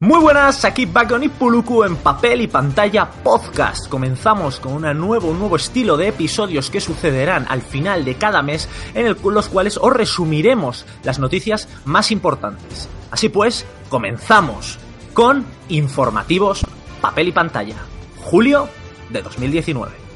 Muy buenas, aquí Bagon y Puluku en papel y pantalla podcast. Comenzamos con una nuevo, un nuevo estilo de episodios que sucederán al final de cada mes en los cuales os resumiremos las noticias más importantes. Así pues, comenzamos con informativos papel y pantalla. Julio de 2019.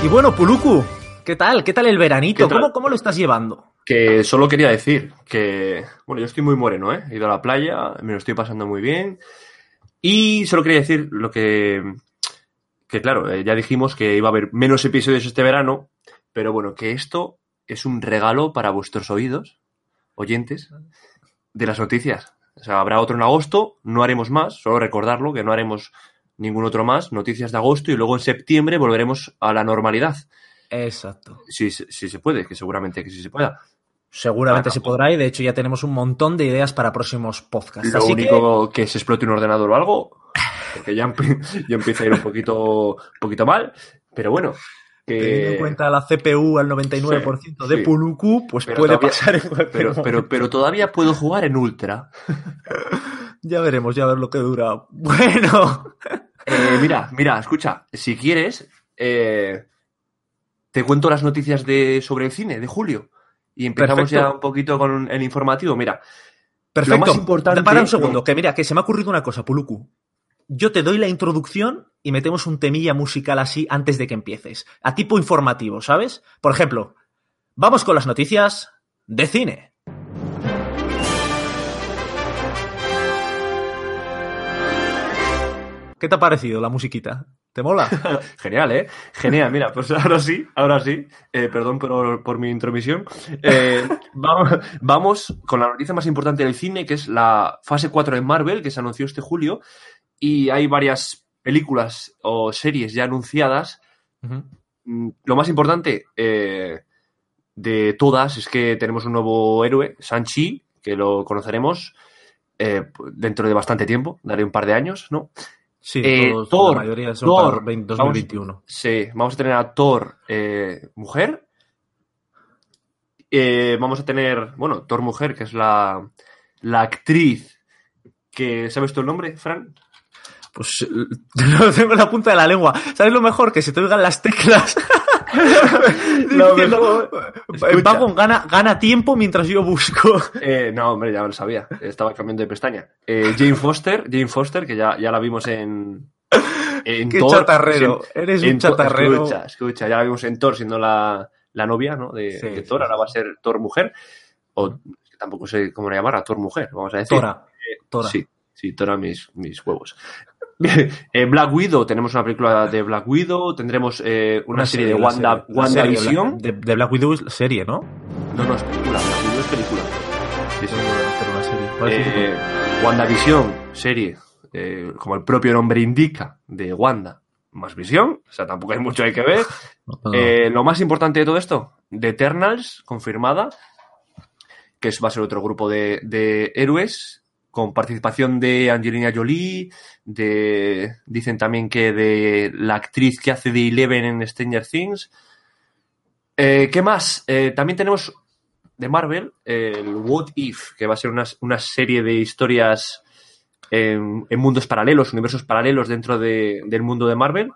Y bueno, Puluku, ¿qué tal? ¿Qué tal el veranito? ¿Cómo, ¿Cómo, lo estás llevando? Que solo quería decir que, bueno, yo estoy muy moreno, ¿eh? He ido a la playa, me lo estoy pasando muy bien. Y solo quería decir lo que, que claro, eh, ya dijimos que iba a haber menos episodios este verano, pero bueno, que esto es un regalo para vuestros oídos, oyentes, de las noticias. O sea, habrá otro en agosto, no haremos más, solo recordarlo, que no haremos ningún otro más, noticias de agosto y luego en septiembre volveremos a la normalidad. Exacto. Sí, sí se puede, que seguramente que sí se pueda. Seguramente se podrá y de hecho ya tenemos un montón de ideas para próximos podcasts. Lo único que... se explote un ordenador o algo, porque ya, empieza a ir un poquito, poquito mal, pero bueno. Que... Teniendo en cuenta la CPU al 99% de Puluku, pues puede pasar en pero, pero, pero todavía puedo jugar en Ultra. ya veremos, ya ver lo que dura. Bueno. Eh, mira, mira, escucha, si quieres, eh, te cuento las noticias de, sobre el cine de julio. Y empezamos ya un poquito con el informativo. Mira, Perfecto. Lo más importante. Para un segundo, que mira, que se me ha ocurrido una cosa, Puluku. Yo te doy la introducción y metemos un temilla musical así antes de que empieces. A tipo informativo, ¿sabes? Por ejemplo, vamos con las noticias de cine. ¿Qué te ha parecido la musiquita? ¿Te mola? Genial, ¿eh? Genial, mira, pues ahora sí, ahora sí, eh, perdón por, mi intromisión. Eh, vamos, vamos, con la noticia más importante del cine, que es la fase 4 de Marvel, que se anunció este julio, y hay varias películas o series ya anunciadas. Mm, lo más importante eh, de todas es que tenemos un nuevo héroe, Sanchi, que lo conoceremos dentro de bastante tiempo, daré un par de años, ¿no? Sí, eh, Thor, la mayoría son Thor, 2021. Vamos, sí, vamos a tener a Thor eh, mujer. Eh, vamos a tener, bueno, Thor mujer, que es la, la actriz que, ¿sabes tu el nombre, Fran? Pues lo tengo en la punta de la lengua. ¿Sabes lo mejor? Que se te oigan las teclas. no, Paco gana, gana tiempo mientras yo busco. Eh, no, hombre, ya lo sabía. Estaba cambiando de pestaña. Eh, Jane Foster, Jane Foster, que ya, ya la vimos en. en Qué chatarrero. Eres un chatarrero. Escucha, escucha, ya la vimos en Thor siendo la, la novia ¿no? de, Thor. Ahora va a ser Thor mujer. O tampoco sé cómo llamar a Thor mujer, vamos a decir. Tora. Eh, Tora. Sí, sí, Tora mis, mis huevos. Eh, Black Widow, tenemos una película de Black Widow, tendremos eh, una, serie, de Wanda, WandaVision. De, de, Black Widow es serie, ¿no? No, no, es película. Black Widow es película. Sí, sí. una serie. Eh, WandaVision, serie, como el propio nombre indica, de Wanda más visión, o sea, tampoco hay mucho hay que ver. Eh, lo más importante de todo esto, The Eternals, confirmada, que va a ser otro grupo de, de héroes con participación de Angelina Jolie, de dicen también que de la actriz que hace de Eleven en Stranger Things. Eh, ¿Qué más? Eh, también tenemos de Marvel el What If, que va a ser una, serie de historias en, mundos paralelos, universos paralelos dentro del mundo de Marvel.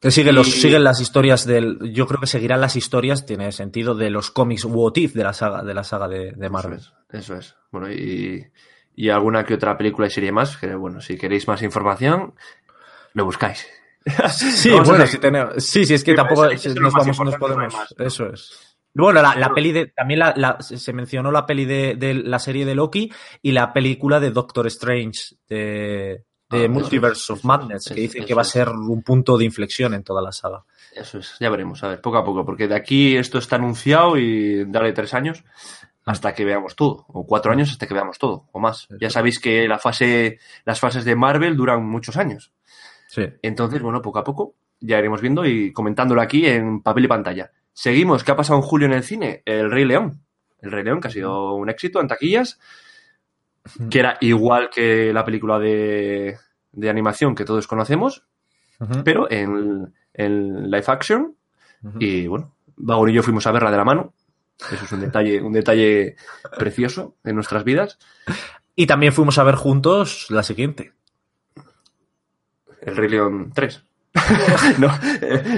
Que siguen, los, siguen las historias del. Yo creo que seguirán las historias, tiene sentido, de los cómics What If de la saga, de la saga de, Marvel. Eso es, Bueno, y, y, alguna que otra película y serie más. Que bueno, si queréis más información, lo buscáis. Sí, bueno, si tenemos, sí, sí, es que tampoco nos, vamos, nos podemos. Eso es. Bueno, la, peli de. También la, se mencionó la peli de, de, la serie de Loki y la película de Doctor Strange de, de ah, Multiverse of Madness, que dicen que va a ser un punto de inflexión en toda la saga. Eso es, ya veremos, a ver, poco a poco, porque de aquí esto está anunciado y dale tres años hasta que veamos todo, o cuatro años hasta que veamos todo, o más. Ya sabéis que la fase, las fases de Marvel duran muchos años. Sí. Entonces, bueno, poco a poco ya iremos viendo y comentándolo aquí en papel y pantalla. Seguimos, ¿qué ha pasado en julio en el cine? El Rey León. El Rey León, que ha sido un éxito en taquillas que era igual que la película de, de animación que todos conocemos, pero en, en live action. Y bueno, Vagón y yo fuimos a verla de la mano. Eso es un detalle, un detalle precioso en nuestras vidas. Y también fuimos a ver juntos la siguiente. El Rey León 3. no,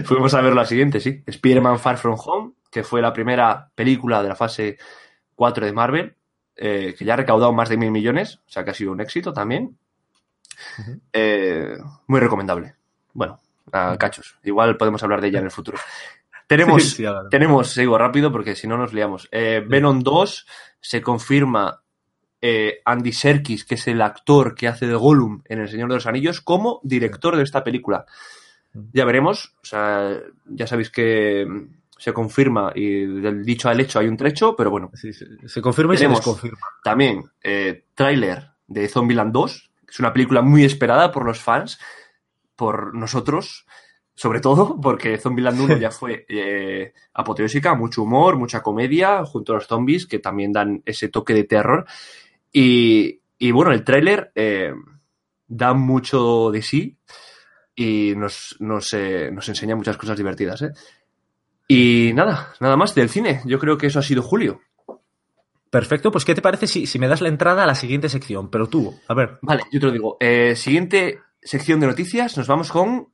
fuimos a ver la siguiente, sí. Spider-Man Far From Home, que fue la primera película de la fase 4 de Marvel, eh, que ya ha recaudado más de mil millones, o sea que ha sido un éxito también. Eh, muy recomendable. Bueno, a cachos. Igual podemos hablar de ella en el futuro. Tenemos, tenemos, sigo rápido porque si no nos liamos. Eh, Venom 2 se confirma eh, Andy Serkis, que es el actor que hace de Gollum en El Señor de los Anillos, como director de esta película. Ya veremos, o sea, ya sabéis que se confirma y del dicho al hecho hay un trecho, pero bueno. se confirma y se desconfirma. También eh, tráiler de Zombieland 2, que es una película muy esperada por los fans, por nosotros, sobre todo porque Zombieland 1 ya fue eh, apoteósica, mucho humor, mucha comedia, junto a los zombies que también dan ese toque de terror. Y, bueno, el tráiler eh, da mucho de sí y nos, nos, eh, nos, enseña muchas cosas divertidas. Y nada, nada más del cine. Yo creo que eso ha sido Julio. Perfecto, pues ¿qué te parece si, si me das la entrada a la siguiente sección? Pero tú, a ver. Vale, yo te lo digo. siguiente sección de noticias, nos vamos con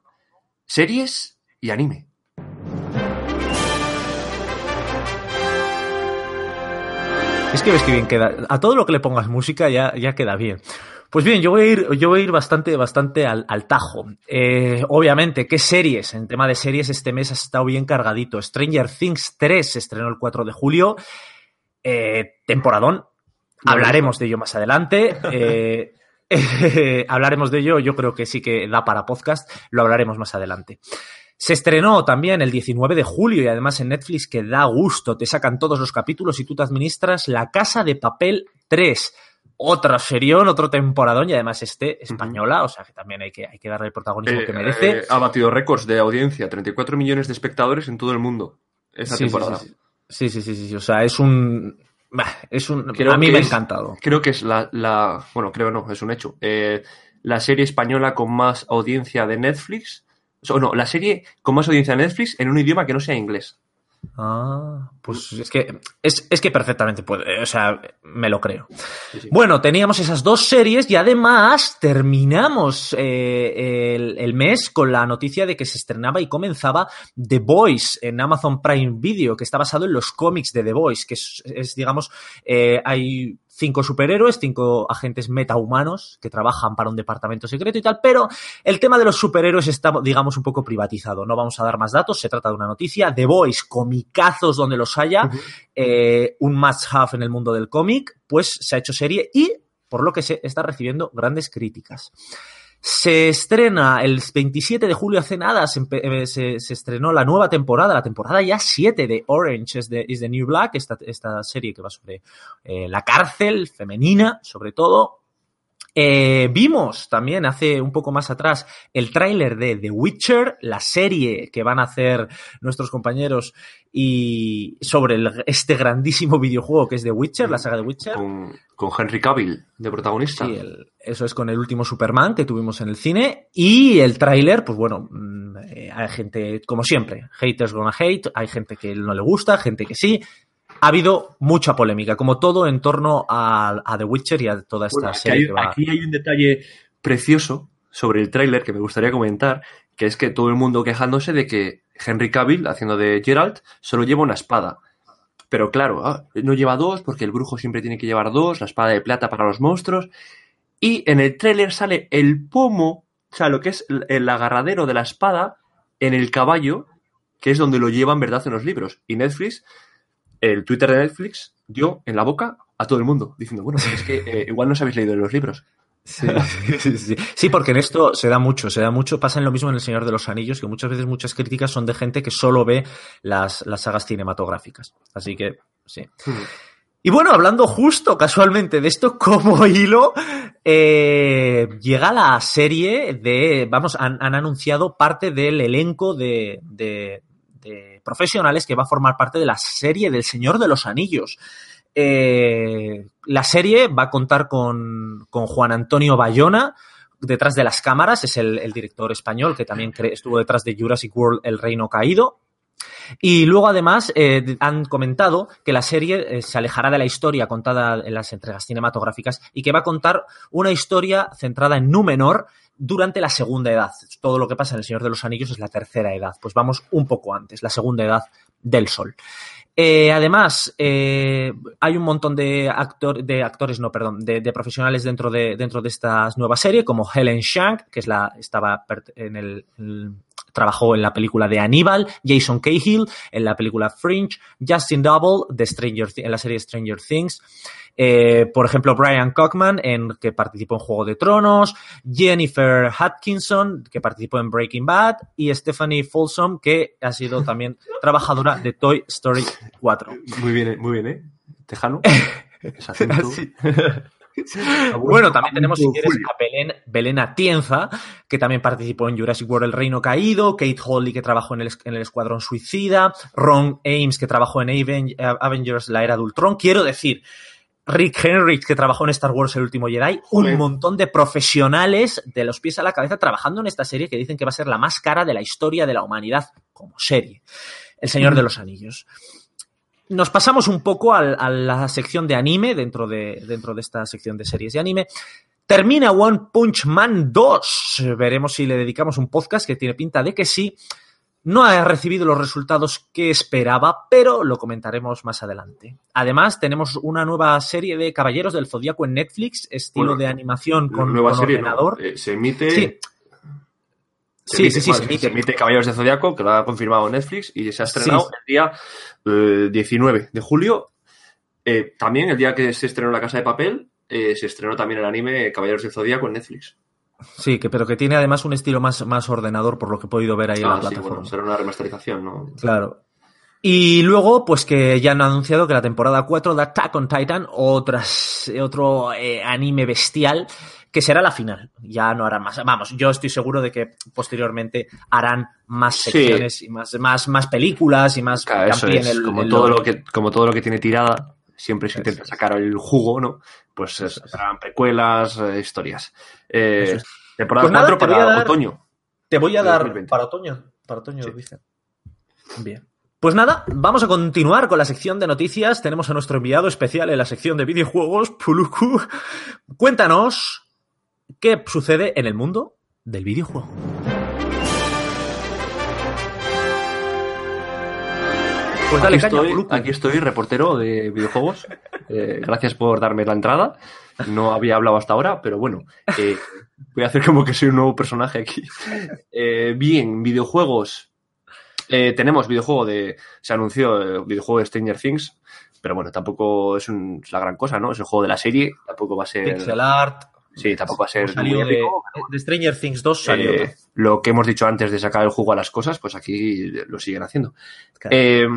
series y anime. Es que ves que bien queda. A todo lo que le pongas música ya, ya queda bien. Pues bien, yo voy a ir, yo voy a ir bastante, bastante al, tajo. Eh, obviamente, ¿qué series? En tema de series, este mes ha estado bien cargadito. Stranger Things 3 se estrenó el 4 de julio. Eh, temporadón. Hablaremos de ello más adelante. Eh, hablaremos de ello, yo creo que sí que da para podcast, lo hablaremos más adelante. Se estrenó también el 19 de julio y además en Netflix que da gusto, te sacan todos los capítulos y tú te administras La Casa de Papel 3. Otra serión, otro temporadón y además este española, o sea que también hay que, hay que darle el protagonismo que eh, merece. Eh, ha batido récords de audiencia, 34 millones de espectadores en todo el mundo esa temporada. Sí sí, sí sí sí, o sea, es un, es un, a mí me ha encantado. Creo que es la, la, Bueno, creo no, es un hecho. Eh, la serie española con más audiencia de Netflix. O no, la serie con más audiencia de Netflix en un idioma que no sea inglés. Ah, pues es que, es, que perfectamente puede, o sea, me lo creo. Bueno, teníamos esas dos series y además terminamos eh, el, mes con la noticia de que se estrenaba y comenzaba The Voice en Amazon Prime Video, que está basado en los cómics de The Voice, que es, digamos, eh, hay cinco superhéroes, cinco agentes metahumanos que trabajan para un departamento secreto y tal, pero el tema de los superhéroes está, digamos, un poco privatizado. No vamos a dar más datos, se trata de una noticia. The Boys, comicazos donde los haya, eh, un must-have en el mundo del cómic, pues se ha hecho serie y, por lo que se está recibiendo grandes críticas. Se estrena el 27 de julio, hace nada, eh, se, estrenó la nueva temporada, la temporada ya 7 de Orange is the, New Black, esta, esta serie que va sobre eh, la cárcel femenina, sobre todo, eh, vimos también hace un poco más atrás el tráiler de The Witcher, la serie que van a hacer nuestros compañeros y sobre este grandísimo videojuego que es The Witcher, la saga de Witcher. Con, Henry Cavill de protagonista. Sí, eso es con el último Superman que tuvimos en el cine. Y el tráiler, pues bueno, mm, eh, hay gente, como siempre, haters gonna hate, hay gente que no le gusta, gente que sí ha habido mucha polémica, como todo en torno a, The Witcher y a toda esta serie. Aquí hay un detalle precioso sobre el tráiler que me gustaría comentar, que es que todo el mundo quejándose de que Henry Cavill, haciendo de Geralt, solo lleva una espada. Pero claro, ah, no lleva dos porque el brujo siempre tiene que llevar dos, la espada de plata para los monstruos. Y en el tráiler sale el pomo, o sea, lo que es el agarradero de la espada en el caballo, que es donde lo llevan, ¿verdad?, en los libros. Y Netflix el Twitter de Netflix dio en la boca a todo el mundo, diciendo, bueno, es que eh, igual no os habéis leído los libros. Sí, porque en esto se da mucho, se da mucho, pasa en lo mismo en El Señor de los Anillos, que muchas veces muchas críticas son de gente que solo ve las, sagas cinematográficas. Así que, sí. Hmm. Y bueno, hablando justo casualmente de esto como hilo, eh, llega la serie de, vamos, han, anunciado parte del elenco de, profesionales que va a formar parte de la serie del Señor de los Anillos. Eh, la serie va a contar con, con Juan Antonio Bayona, detrás de las cámaras, es el, director español que también estuvo detrás de Jurassic World El Reino Caído. Y luego, además, eh, han comentado que la serie eh, se alejará de la historia contada en las entregas cinematográficas y que va a contar una historia centrada en Númenor durante la segunda edad. Todo lo que pasa en El Señor de los Anillos es la tercera edad. Pues vamos un poco antes, la segunda edad del Sol. Eh, además, eh, hay un montón de, actor, de actores, no, perdón, de, de, profesionales dentro de, dentro de esta nueva serie, como Helen Shank, que es la, estaba en el, trabajó en la película de Aníbal, Jason Cahill en la película Fringe, Justin Double de Stranger, en la serie Stranger Things, eh, por ejemplo, Brian Cockman, en, que participó en Juego de Tronos, Jennifer Hutchinson, que participó en Breaking Bad, y Stephanie Folsom, que ha sido también trabajadora de Toy Story 4. Muy bien, muy bien, ¿eh? Tejano. sí. Bueno, también tenemos, si quieres, a Belén, Belén Atienza, que también participó en Jurassic World El Reino Caído, Kate Holly, que trabajó en el, en el Escuadrón Suicida, Ron Ames, que trabajó en Avengers La Era de Ultron. Quiero decir, Rick Henrich, que trabajó en Star Wars El Último Jedi, Joder. un montón de profesionales de los pies a la cabeza trabajando en esta serie que dicen que va a ser la más cara de la historia de la humanidad como serie. El Señor mm. de los Anillos. Nos pasamos un poco a, a la sección de anime dentro de, dentro de esta sección de series de anime. Termina One Punch Man 2. Veremos si le dedicamos un podcast que tiene pinta de que sí. No ha recibido los resultados que esperaba, pero lo comentaremos más adelante. Además, tenemos una nueva serie de Caballeros del Zodíaco en Netflix, estilo bueno, de animación con, nueva con serie, ordenador. No. Eh, se emite. Sí. Se Sí, emite, sí, sí, bueno, se emite. se emite Caballeros de Zodiaco, que lo ha confirmado Netflix, y se ha estrenado Sí. el día eh, 19 de julio. Eh, también el día que se estrenó La Casa de Papel, eh, se estrenó también el anime Caballeros del Zodíaco en Netflix. Sí, que, pero que tiene además un estilo más, más ordenador, por lo que he podido ver ahí en la Ah, sí, plataforma. bueno, será una remasterización, ¿no? Claro. Y luego, pues que ya han anunciado que la temporada 4 de Attack on Titan, otras, otro eh, anime bestial, que será la final. Ya no harán más. Vamos, yo estoy seguro de que posteriormente harán más Sí. secciones y más, más, más películas y más Claro, eso amplíen es. el- como, el todo lo que, como todo lo que tiene tirada, siempre se intenta sacar el jugo, ¿no? Pues es. serán precuelas, eh, historias. Eh, temporada Pues nada, 4 te voy para dar- otoño. Te voy a dar 2020. para otoño. Para otoño, Sí. dice. Bien. Pues nada, vamos a continuar con la sección de noticias. Tenemos a nuestro enviado especial en la sección de videojuegos, Puluku. Cuéntanos qué sucede en el mundo del videojuego. Pues aquí, estoy, aquí estoy, reportero de videojuegos. Eh, gracias por darme la entrada. No había hablado hasta ahora, pero bueno, eh, voy a hacer como que soy un nuevo personaje aquí. Eh, bien, videojuegos. Tenemos videojuego de. Se anunció el videojuego de Stranger Things, pero bueno, tampoco es, un- es la gran cosa, ¿no? Es el juego de la serie, tampoco va a ser. Pixel art. Sí, tampoco va a ser Salió muy de, épico, de Stranger Things 2 salió. eh, lo que hemos dicho antes de sacar el juego a las cosas, pues aquí lo siguen haciendo. Claro. Eh,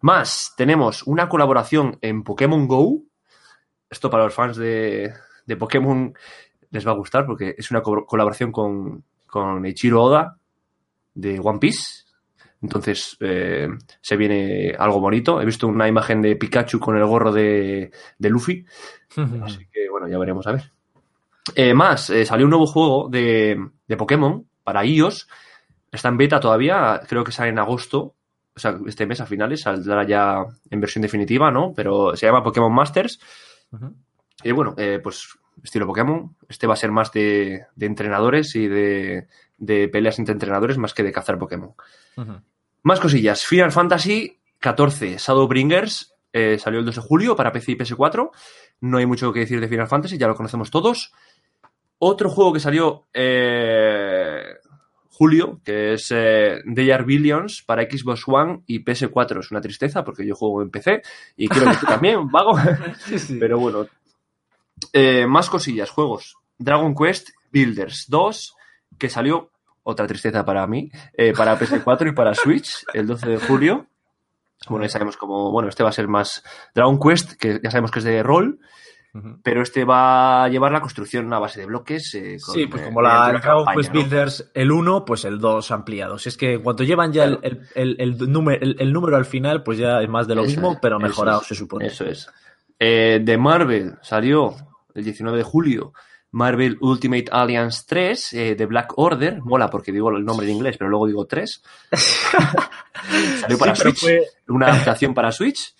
más, tenemos una colaboración en Pokémon Go. Esto para los fans de, de Pokémon les va a gustar porque es una co- colaboración con, con Eiichiro Oda de One Piece. Entonces eh, se viene algo bonito. He visto una imagen de Pikachu con el gorro de, de Luffy. Así que bueno, ya veremos a ver. Eh, más, eh, salió un nuevo juego de, de Pokémon para iOS. Está en beta todavía, creo que sale en agosto. O sea, este mes a finales saldrá ya en versión definitiva, ¿no? Pero se llama Pokémon Masters. Y bueno, eh, pues estilo Pokémon. Este va a ser más de, de entrenadores y de, de peleas entre entrenadores más que de cazar Pokémon. Más cosillas. Final Fantasy XIV Shadowbringers salió el 2 de julio para PC y PS4. No hay mucho que decir de Final Fantasy, ya lo conocemos todos. Otro juego que salió eh, julio, que es eh, They Are Billions para Xbox One y PS4. Es una tristeza porque yo juego en PC y quiero que tú también, vago. Sí, sí. Pero bueno. Eh, más cosillas, juegos. Dragon Quest Builders 2, que salió, otra tristeza para mí, eh, para PS4 y para Switch el 12 de julio. Bueno, ya sabemos cómo, bueno, este va a ser más Dragon Quest, que ya sabemos que es de rol, Pero este va a llevar la construcción a base de bloques. eh, con, Sí, pues eh, como la una Dragon Quest ¿no? Builders el 1, pues el 2 ampliado. Si es que cuando llevan ya el, el, el, el número, el, número al final, pues ya es más de lo Eso mismo, es, pero mejorado, es, se supone. Eso es. Eh, de Marvel salió el 19 de julio Marvel Ultimate Alliance 3 eh, de Black Order. Mola porque digo el nombre en inglés, pero luego digo 3. salió para Sí, Switch. fue- Una adaptación para Switch.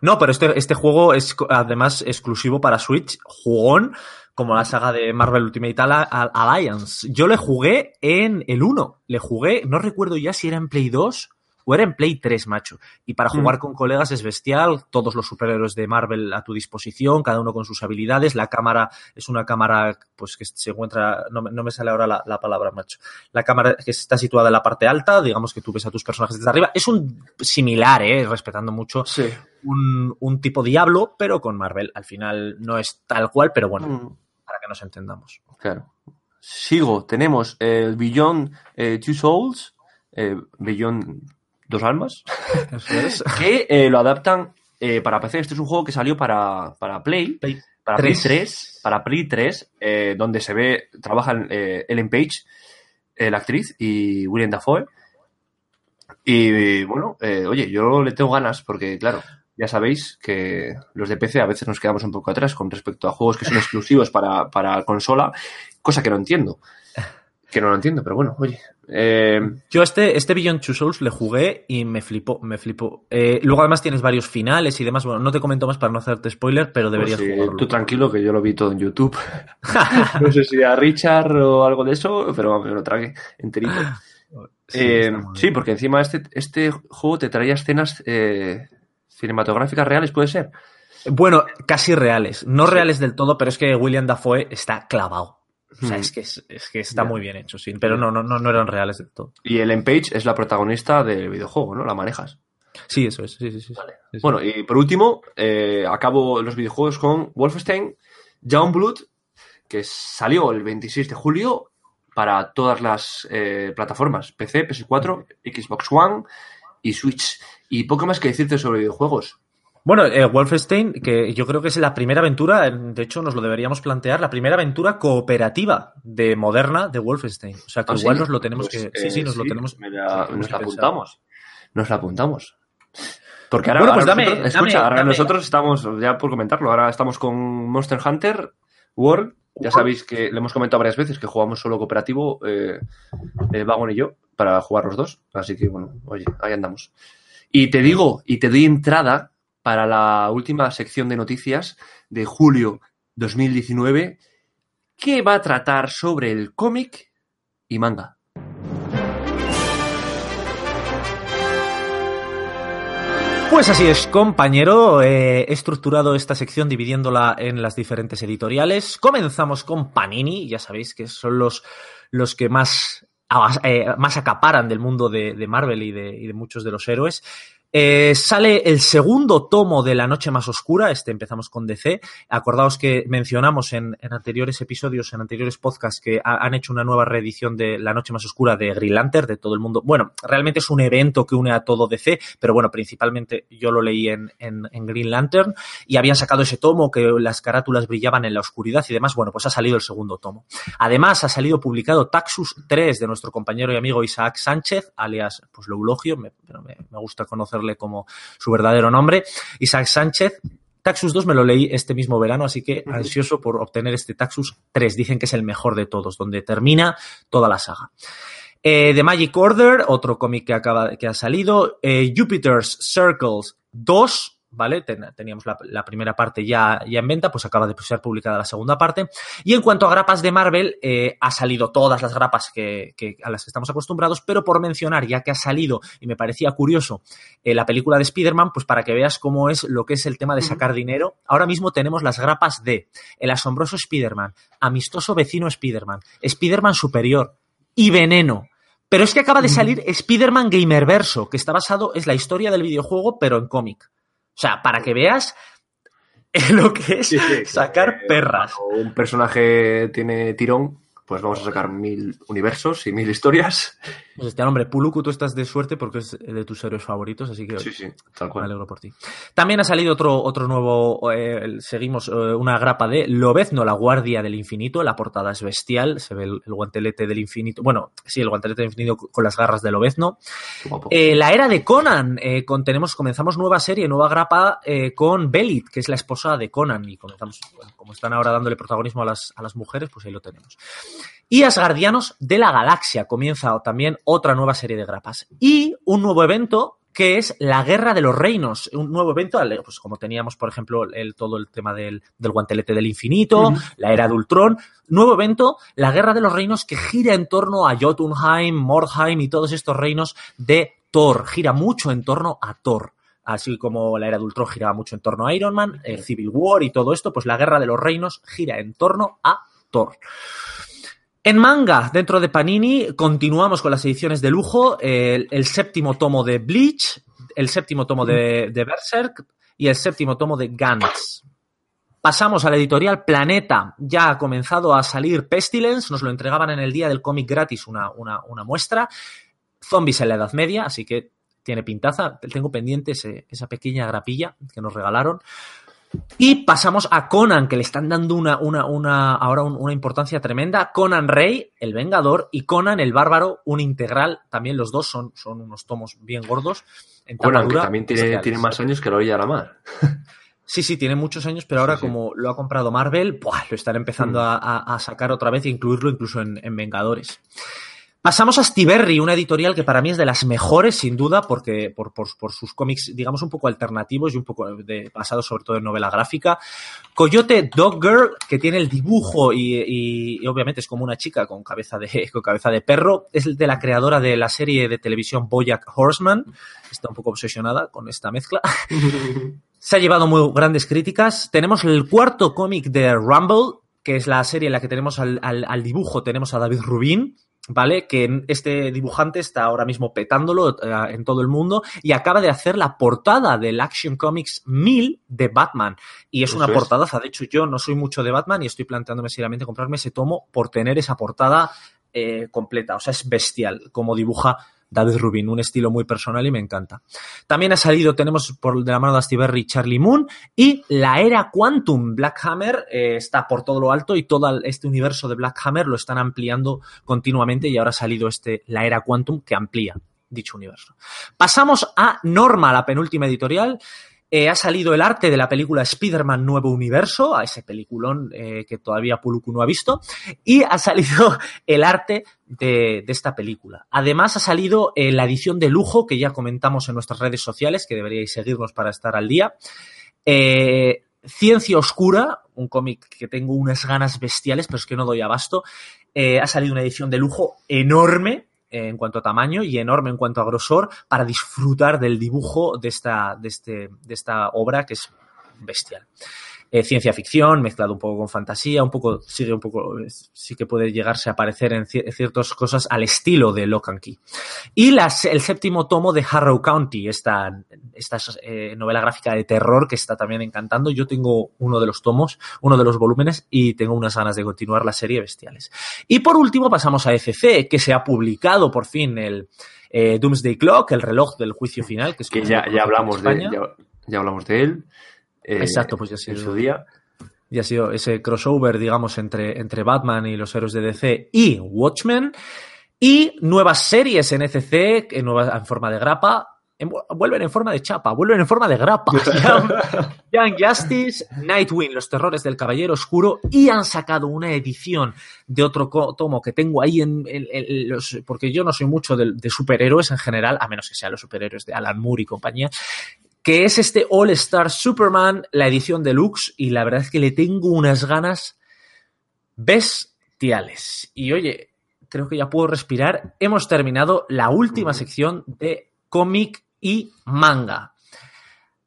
No, pero este, este juego es además exclusivo para Switch, jugón, como la saga de Marvel Ultimate Al- Al- Alliance. Yo le jugué en el 1, le jugué, no recuerdo ya si era en Play 2 o era en Play 3, macho. Y para jugar Mm. con colegas es bestial, todos los superhéroes de Marvel a tu disposición, cada uno con sus habilidades. La cámara es una cámara pues que se encuentra, no, me- no me sale ahora la, la palabra, macho. La cámara que está situada en la parte alta, digamos que tú ves a tus personajes desde arriba. Es un similar, eh, respetando mucho Sí. un, un tipo Diablo, pero con Marvel. Al final no es tal cual, pero bueno, Mm, para que nos entendamos. Claro. Sigo. Tenemos el Beyond eh, Two Souls. eh, Beyond Dos Almas. Que eh, lo adaptan eh, para PC. Este es un juego que salió para, para Play, Play para Play 3. 3, para Play 3, eh, donde se ve, trabajan eh, Ellen Page, la actriz, y William Dafoe. Y bueno, oye, yo le tengo ganas porque, claro, ya sabéis que los de PC a veces nos quedamos un poco atrás con respecto a juegos que son exclusivos para, para consola, cosa que no entiendo. Que no lo entiendo, pero bueno, oye. eh, Yo este, este Beyond Two Souls le jugué y me flipó, me flipó. Eh, luego además tienes varios finales y demás. Bueno, no te comento más para no hacerte spoiler, pero deberías Pues sí, jugarlo. Tú tranquilo, que yo lo vi todo en YouTube. no sé si a Richard o algo de eso, pero vamos, me lo tragué enterito. Sí, Eh, sí, porque encima este, este juego te traía escenas eh, cinematográficas reales, ¿puede ser? Bueno, casi reales. No Sí. reales del todo, pero es que William Dafoe está clavado. O sea, Hmm. es que, es, es que está muy bien hecho, sí. Pero no, no, no, no eran reales del todo. Y Ellen Page es la protagonista del videojuego, ¿no? La manejas. Sí, eso es. Sí, sí, sí. Vale. Sí, sí. Bueno, y por último, eh, acabo los videojuegos con Wolfenstein Youngblood, que salió el 26 de julio para todas las eh, plataformas, PC, PS4, Xbox One y Switch. Y poco más que decirte sobre videojuegos. Bueno, eh, Wolfenstein, que yo creo que es la primera aventura, eh, de hecho nos lo deberíamos plantear, la primera aventura cooperativa de moderna de Wolfenstein. O sea, que ¿Ah, igual sí? nos lo tenemos Pues, que... Sí, sí, eh, nos lo tenemos, me la- tenemos nos la apuntamos. Nos la apuntamos. Porque ahora, Bueno, ahora pues dame- nosotros, escucha, dame- ahora nosotros estamos, ya por comentarlo, ahora estamos con Monster Hunter World. Ya sabéis que le hemos comentado varias veces que jugamos solo cooperativo, eh, eh, Vagon y yo, para jugar los dos. Así que bueno, oye, ahí andamos. Y te digo, y te doy entrada para la última sección de noticias de julio 2019, que va a tratar sobre el cómic y manga. Pues así es, compañero. He estructurado esta sección dividiéndola en las diferentes editoriales. Comenzamos con Panini, ya sabéis que son los, los que más, eh, más acaparan del mundo de, Marvel y de muchos de los héroes. Eh, sale el segundo tomo de La Noche Más Oscura, este empezamos con DC. Acordaos que mencionamos en, anteriores episodios, en anteriores podcasts, que ha- han hecho una nueva reedición de La Noche Más Oscura de Green Lantern, de todo el mundo. Bueno, realmente es un evento que une a todo DC, pero bueno, principalmente yo lo leí en, en, en Green Lantern y habían sacado ese tomo que las carátulas brillaban en la oscuridad y demás. Bueno, pues ha salido el segundo tomo. Además, ha salido publicado Taxus 3 de nuestro compañero y amigo Isaac Sánchez, alias pues lo eulogio, me, me, me gusta conocerle como su verdadero nombre. Isaac Sánchez. Taxus 2 me lo leí este mismo verano, así que ansioso por obtener este Taxus 3. Dicen que es el mejor de todos, donde termina toda la saga. Eh, The Magic Order, otro cómic que, acaba, que ha salido. Eh, Jupiter's Circles 2, ¿vale? Ten- teníamos la, la primera parte ya, ya en venta, pues acaba de ser publicada la segunda parte. Y en cuanto a grapas de Marvel, eh, ha salido todas las grapas que, que- a las que estamos acostumbrados, pero por mencionar, ya que ha salido, y me parecía curioso, eh, la película de Spider-Man, pues para que veas cómo es lo que es el tema de sacar dinero. Ahora mismo tenemos las grapas de El asombroso Spider-Man, Amistoso vecino Spider-Man, Spider-Man superior y Veneno. Pero es que acaba de salir Spider-Man Gamerverso, que está basado, es la historia del videojuego, pero en cómic. O sea, para que veas lo que es sacar perras. cuando un personaje tiene tirón, pues vamos a sacar mil universos y mil historias. Pues este hombre, Puluku, tú estás de suerte porque es de tus héroes favoritos, así que sí, sí, tal cual. me alegro por ti. También ha salido otro, otro nuevo, eh, seguimos eh, una grapa de Lobezno, la Guardia del Infinito. La portada es bestial, se ve el, el, guantelete del infinito. Bueno, sí, el guantelete del infinito con las garras de Lobezno. Eh, la era de Conan, con, tenemos, comenzamos nueva serie, nueva grapa con Belit, que es la esposa de Conan, y comenzamos, bueno, como están ahora dándole protagonismo a las, a las mujeres, pues ahí lo tenemos. Y Asgardianos de la Galaxia comienza también otra nueva serie de grapas. Y un nuevo evento que es la Guerra de los Reinos, un nuevo evento, pues como teníamos, por ejemplo, el, todo el tema del, del guantelete del infinito, uh -huh. la era de Ultron, nuevo evento, la Guerra de los Reinos que gira en torno a Jotunheim, Mordheim y todos estos reinos de Thor, gira mucho en torno a Thor así como la era de Ultron giraba mucho en torno a Iron Man, el Civil War y todo esto, pues la Guerra de los Reinos gira en torno a Thor. En manga, dentro de Panini, continuamos con las ediciones de lujo, el, el séptimo tomo de Bleach, el séptimo tomo de, de, Berserk y el séptimo tomo de Gantz. Pasamos a la editorial Planeta. Ya ha comenzado a salir Pestilence, nos lo entregaban en el día del cómic gratis una, una, una muestra. Zombies en la Edad Media, así que tiene pintaza. Tengo pendiente ese, esa pequeña grapilla que nos regalaron. Y pasamos a Conan, que le están dando una, una, una ahora un, una importancia tremenda. Conan Rey, el Vengador, y Conan el Bárbaro, un integral. También los dos son, son unos tomos bien gordos. En Conan, que también tiene, tiene, más años que la orilla de la mar. Sí, sí, tiene muchos años, pero ahora sí, sí. como lo ha comprado Marvel, ¡buah! lo están empezando mm. a, a, sacar otra vez e incluirlo incluso en, en Vengadores. Pasamos a Stiberry, una editorial que para mí es de las mejores, sin duda, porque por, por, por sus cómics, digamos, un poco alternativos y un poco de, basados sobre todo en novela gráfica. Coyote Dog Girl, que tiene el dibujo y, y, y, obviamente es como una chica con cabeza, de, con cabeza de perro. Es de la creadora de la serie de televisión Boyack Horseman. Está un poco obsesionada con esta mezcla. Se ha llevado muy grandes críticas. Tenemos el cuarto cómic de Rumble, que es la serie en la que tenemos al, al, al dibujo, tenemos a David Rubin, ¿vale? Que este dibujante está ahora mismo petándolo uh, en todo el mundo y acaba de hacer la portada del Action Comics 1000 de Batman. Y es Eso una es. portadaza. De hecho, yo no soy mucho de Batman y estoy planteándome seriamente comprarme ese tomo por tener esa portada eh, completa. O sea, es bestial como dibuja David Rubin, un estilo muy personal y me encanta. También ha salido, tenemos por de la mano de Astiberri Charlie Moon y la era Quantum. Black Hammer eh, está por todo lo alto y todo este universo de Black Hammer lo están ampliando continuamente y ahora ha salido este, la era Quantum que amplía dicho universo. Pasamos a Norma, la penúltima editorial. Eh, ha salido el arte de la película Spider-Man Nuevo Universo, a ese peliculón eh, que todavía Puluku no ha visto, y ha salido el arte de, esta película. Además, ha salido eh, la edición de lujo que ya comentamos en nuestras redes sociales, que deberíais seguirnos para estar al día. Ciencia Oscura, un cómic que tengo unas ganas bestiales, pero es que no doy abasto. Ha salido una edición de lujo enorme, en cuanto a tamaño y enorme en cuanto a grosor para disfrutar del dibujo de esta, de este, de esta obra que es bestial. Eh, ciencia ficción, mezclado un poco con fantasía, un poco, sigue un poco, sí que puede llegarse a parecer en ciertas cosas al estilo de Lock and Key. Y las, el séptimo tomo de Harrow County, esta, esta eh, novela gráfica de terror que está también encantando. Yo tengo uno de los tomos, uno de los volúmenes y tengo unas ganas de continuar la serie bestiales. Y por último pasamos a FC, que se ha publicado por fin el eh, Doomsday Clock, el reloj del juicio final, que es que ya, ya hablamos de, ya, ya hablamos de él. Eh, Exacto, pues ya ha sido. En su día. Ya ha sido ese crossover, digamos, entre, entre Batman y los héroes de DC y Watchmen. Y nuevas series en ECC, en, nueva, en forma de grapa, en, vuelven en forma de chapa, vuelven en forma de grapa. Young, Young, Justice, Nightwing, Los Terrores del Caballero Oscuro, y han sacado una edición de otro tomo que tengo ahí en, en, en los. Porque yo no soy mucho de, de, superhéroes en general, a menos que sean los superhéroes de Alan Moore y compañía que es este All Star Superman, la edición deluxe, y la verdad es que le tengo unas ganas bestiales. Y oye, creo que ya puedo respirar. Hemos terminado la última sección de cómic y manga.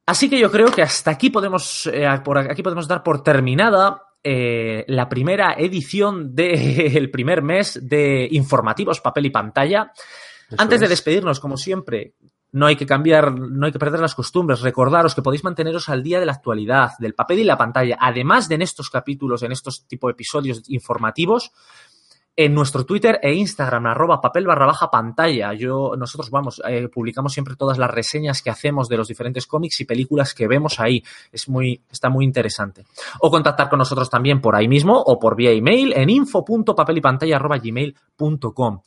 Así que yo creo que hasta aquí podemos, eh, por aquí podemos dar por terminada eh, la primera edición del de, primer mes de informativos papel y pantalla. Eso Antes es. de despedirnos, como siempre, no hay que cambiar, no hay que perder las costumbres. Recordaros que podéis manteneros al día de la actualidad, del papel y la pantalla. Además de en estos capítulos, en estos tipo de episodios informativos, en nuestro Twitter e Instagram, arroba papel barra baja pantalla. Yo, nosotros vamos, eh, publicamos siempre todas las reseñas que hacemos de los diferentes cómics y películas que vemos ahí. Es muy, está muy interesante. O contactar con nosotros también por ahí mismo o por vía email en info.papelypantalla.gmail.com.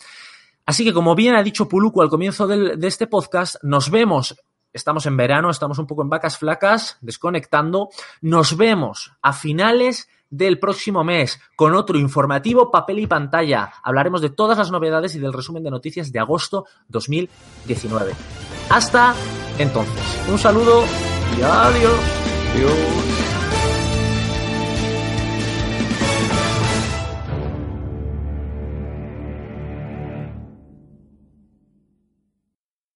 Así que, como bien ha dicho Puluku al comienzo de este podcast, nos vemos estamos en verano, estamos un poco en vacas flacas, desconectando. Nos vemos a finales del próximo mes con otro informativo papel y pantalla. Hablaremos de todas las novedades y del resumen de noticias de agosto 2019. Hasta entonces. Un saludo y adiós. Adiós.